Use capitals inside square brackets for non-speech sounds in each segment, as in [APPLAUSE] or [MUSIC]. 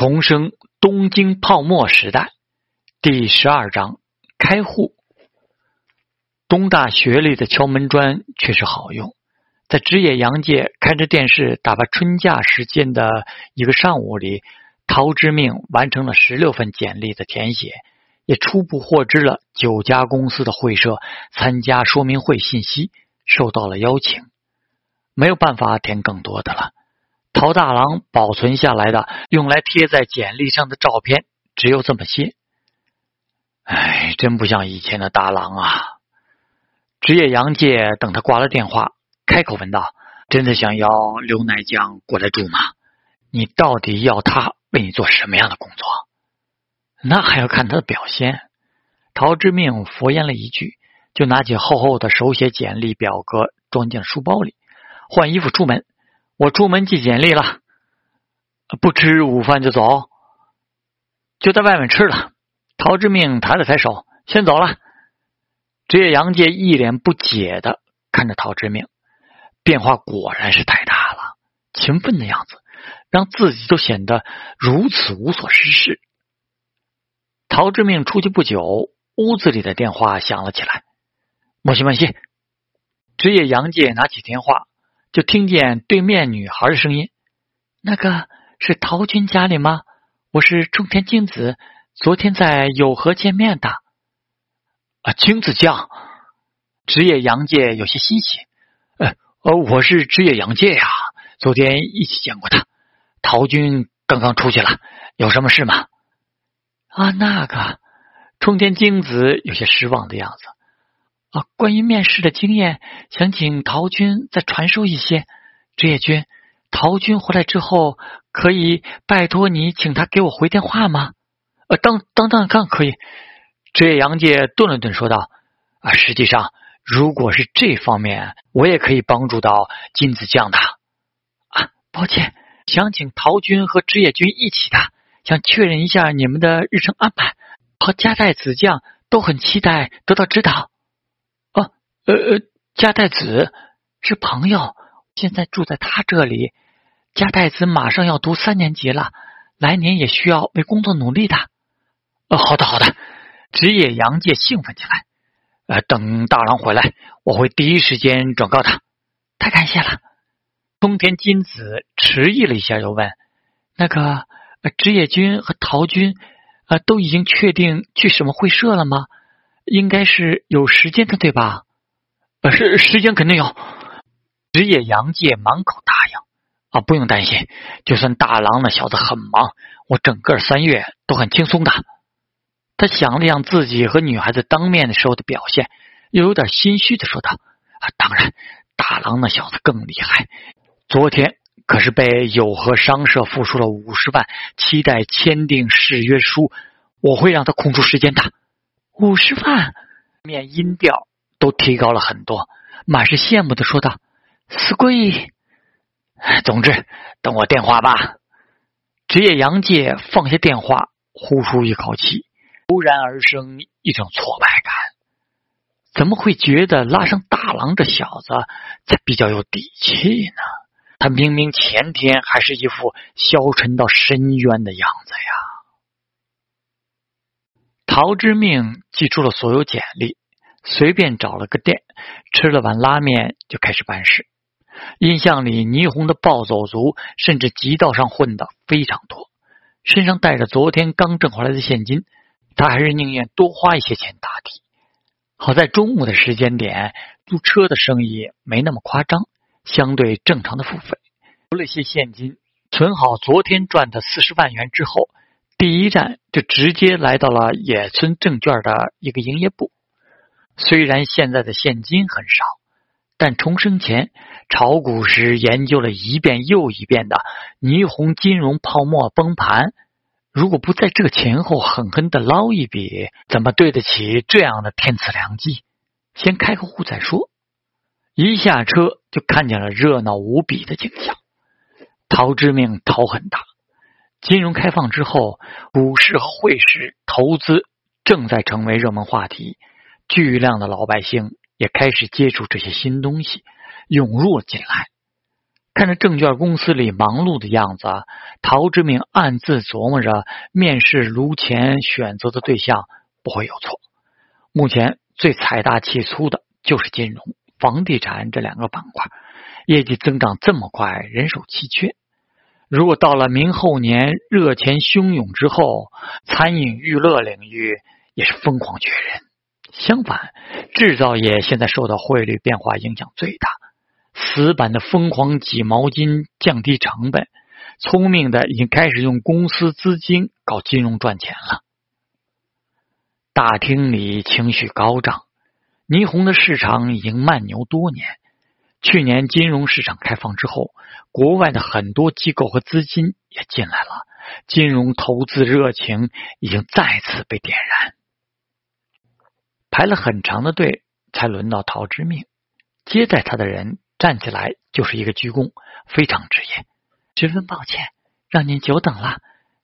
重生东京泡沫时代第十二章开户。东大学里的敲门砖确实好用。在职业洋界开着电视打发春假时间的一个上午里，陶之命完成了十六份简历的填写，也初步获知了九家公司的会社参加说明会信息，受到了邀请。没有办法填更多的了。陶大郎保存下来的用来贴在简历上的照片只有这么些。哎，真不像以前的大郎啊！职业杨介等他挂了电话，开口问道：“真的想要刘乃江过来住吗？你到底要他为你做什么样的工作？那还要看他的表现。”陶之命敷衍了一句，就拿起厚厚的手写简历表格，装进书包里，换衣服出门。我出门寄简历了，不吃午饭就走，就在外面吃了。陶之命抬了抬手，先走了。职业杨介一脸不解的看着陶之命，变化果然是太大了，勤奋的样子让自己都显得如此无所事事。陶之命出去不久，屋子里的电话响了起来。莫西莫西，职业杨介拿起电话。就听见对面女孩的声音：“那个是陶军家里吗？我是冲田京子，昨天在有河见面的。”啊，京子酱，职业杨介有些欣喜。呃，呃，我是职业杨介呀，昨天一起见过他。陶军刚刚出去了，有什么事吗？啊，那个冲田京子有些失望的样子。啊，关于面试的经验，想请陶军再传授一些。职业军，陶军回来之后，可以拜托你请他给我回电话吗？呃，当当当当可以。职业杨介顿了顿，说道：“啊，实际上，如果是这方面，我也可以帮助到金子酱的。啊，抱歉，想请陶军和职业军一起的，想确认一下你们的日程安排。和加代子酱都很期待得到指导。”呃，加代子是朋友，现在住在他这里。加代子马上要读三年级了，来年也需要为工作努力的。呃，好的好的，职业杨介兴奋起来。呃，等大郎回来，我会第一时间转告他。太感谢了。丰田金子迟疑了一下，又问：“那个职业军和陶军，呃，都已经确定去什么会社了吗？应该是有时间的，对吧？”呃，是时间肯定有。职业杨介满口答应啊，不用担心，就算大郎那小子很忙，我整个三月都很轻松的。他想了想自己和女孩子当面的时候的表现，又有点心虚的说道：“啊，当然，大郎那小子更厉害，昨天可是被友和商社付出了五十万，期待签订誓约书，我会让他空出时间的。五十万，面音调。”都提高了很多，满是羡慕的说道：“死鬼！”总之，等我电话吧。职业杨介放下电话，呼出一口气，突然而生一种挫败感。怎么会觉得拉上大郎这小子才比较有底气呢？他明明前天还是一副消沉到深渊的样子呀！陶之命记住了所有简历。随便找了个店，吃了碗拉面就开始办事。印象里，霓虹的暴走族甚至极道上混的非常多，身上带着昨天刚挣回来的现金，他还是宁愿多花一些钱打底。好在中午的时间点，租车的生意没那么夸张，相对正常的付费。留了些现金，存好昨天赚的四十万元之后，第一站就直接来到了野村证券的一个营业部。虽然现在的现金很少，但重生前炒股时研究了一遍又一遍的霓虹金融泡沫崩盘，如果不在这前后狠狠的捞一笔，怎么对得起这样的天赐良机？先开个户再说。一下车就看见了热闹无比的景象。陶之命逃很大，金融开放之后，股市和汇市投资正在成为热门话题。巨量的老百姓也开始接触这些新东西，涌入进来。看着证券公司里忙碌的样子，陶之明暗自琢磨着，面试卢钱选择的对象不会有错。目前最财大气粗的就是金融、房地产这两个板块，业绩增长这么快，人手奇缺。如果到了明后年热钱汹涌之后，餐饮娱乐领域也是疯狂缺人。相反，制造业现在受到汇率变化影响最大，死板的疯狂挤毛巾降低成本，聪明的已经开始用公司资金搞金融赚钱了。大厅里情绪高涨，霓虹的市场已经慢牛多年。去年金融市场开放之后，国外的很多机构和资金也进来了，金融投资热情已经再次被点燃。排了很长的队，才轮到陶之命。接待他的人站起来就是一个鞠躬，非常职业。十分抱歉，让您久等了。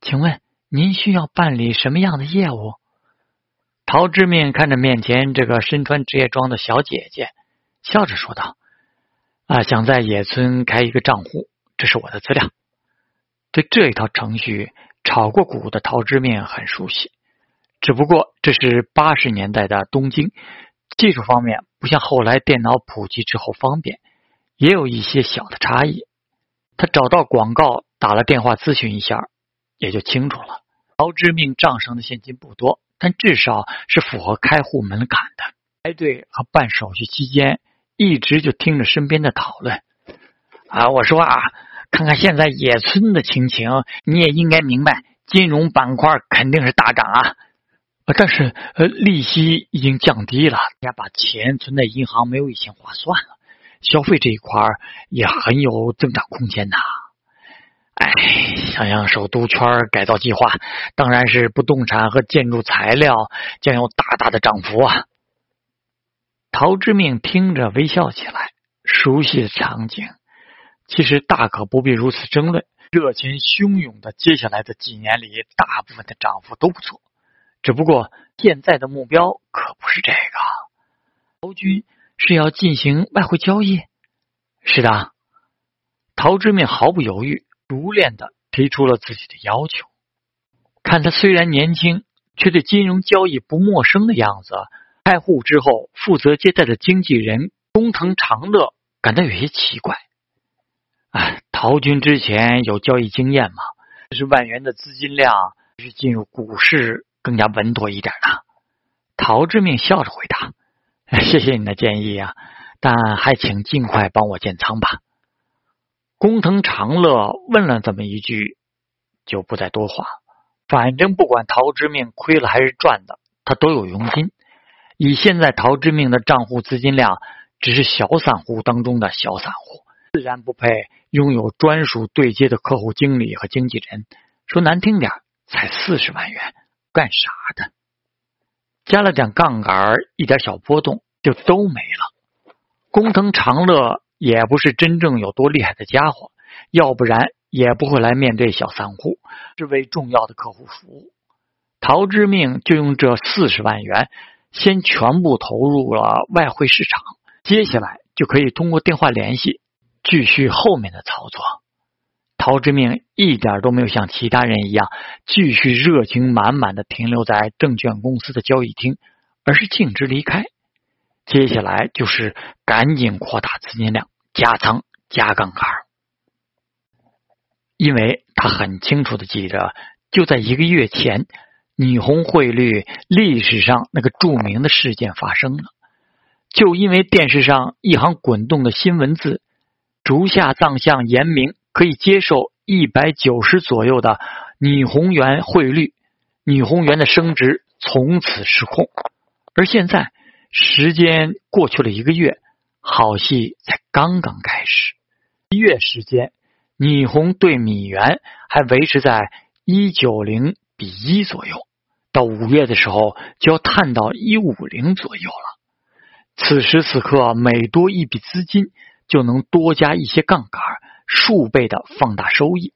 请问您需要办理什么样的业务？陶之命看着面前这个身穿职业装的小姐姐，笑着说道：“啊，想在野村开一个账户，这是我的资料。”对这一套程序，炒过股的陶之命很熟悉。只不过这是八十年代的东京，技术方面不像后来电脑普及之后方便，也有一些小的差异。他找到广告，打了电话咨询一下，也就清楚了。陶之命账上的现金不多，但至少是符合开户门槛的。排队和办手续期间，一直就听着身边的讨论。啊，我说啊，看看现在野村的情形，你也应该明白，金融板块肯定是大涨啊。但是，呃，利息已经降低了，大家把钱存在银行没有以前划算了。消费这一块也很有增长空间呐。哎，想想首都圈改造计划，当然是不动产和建筑材料将有大大的涨幅啊。陶之命听着微笑起来，熟悉的场景，其实大可不必如此争论。热情汹涌的接下来的几年里，大部分的涨幅都不错。只不过现在的目标可不是这个。陶军是要进行外汇交易？是的。陶之命毫不犹豫、熟练的提出了自己的要求。看他虽然年轻，却对金融交易不陌生的样子，开户之后负责接待的经纪人工藤长乐感到有些奇怪。哎，陶军之前有交易经验吗？这是万元的资金量，是进入股市。更加稳妥一点呢，陶之命笑着回答：“ [LAUGHS] 谢谢你的建议啊，但还请尽快帮我建仓吧。”工藤长乐问了这么一句，就不再多话。反正不管陶之命亏了还是赚的，他都有佣金。以现在陶之命的账户资金量，只是小散户当中的小散户，自然不配拥有专属对接的客户经理和经纪人。说难听点，才四十万元。干啥的？加了点杠杆，一点小波动就都没了。工藤长乐也不是真正有多厉害的家伙，要不然也不会来面对小散户，是为重要的客户服务。陶之命就用这四十万元，先全部投入了外汇市场，接下来就可以通过电话联系继续后面的操作。陶之命一点都没有像其他人一样继续热情满满的停留在证券公司的交易厅，而是径直离开。接下来就是赶紧扩大资金量，加仓加杠杆，因为他很清楚的记得，就在一个月前，霓虹汇率历史上那个著名的事件发生了，就因为电视上一行滚动的新文字，竹下藏相言明。可以接受一百九十左右的霓虹元汇率，霓虹元的升值从此失控。而现在时间过去了一个月，好戏才刚刚开始。一月时间，霓虹对米元还维持在一九零比一左右，到五月的时候就要探到一五零左右了。此时此刻，每多一笔资金就能多加一些杠杆。数倍的放大收益。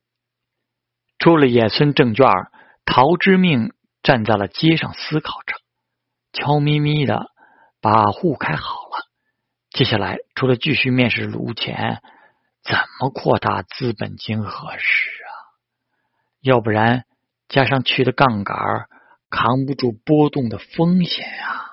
出了野村证券，陶之命站在了街上思考着，悄咪咪的把户开好了。接下来，除了继续面试卢钱，怎么扩大资本金合适啊？要不然加上去的杠杆扛不住波动的风险啊！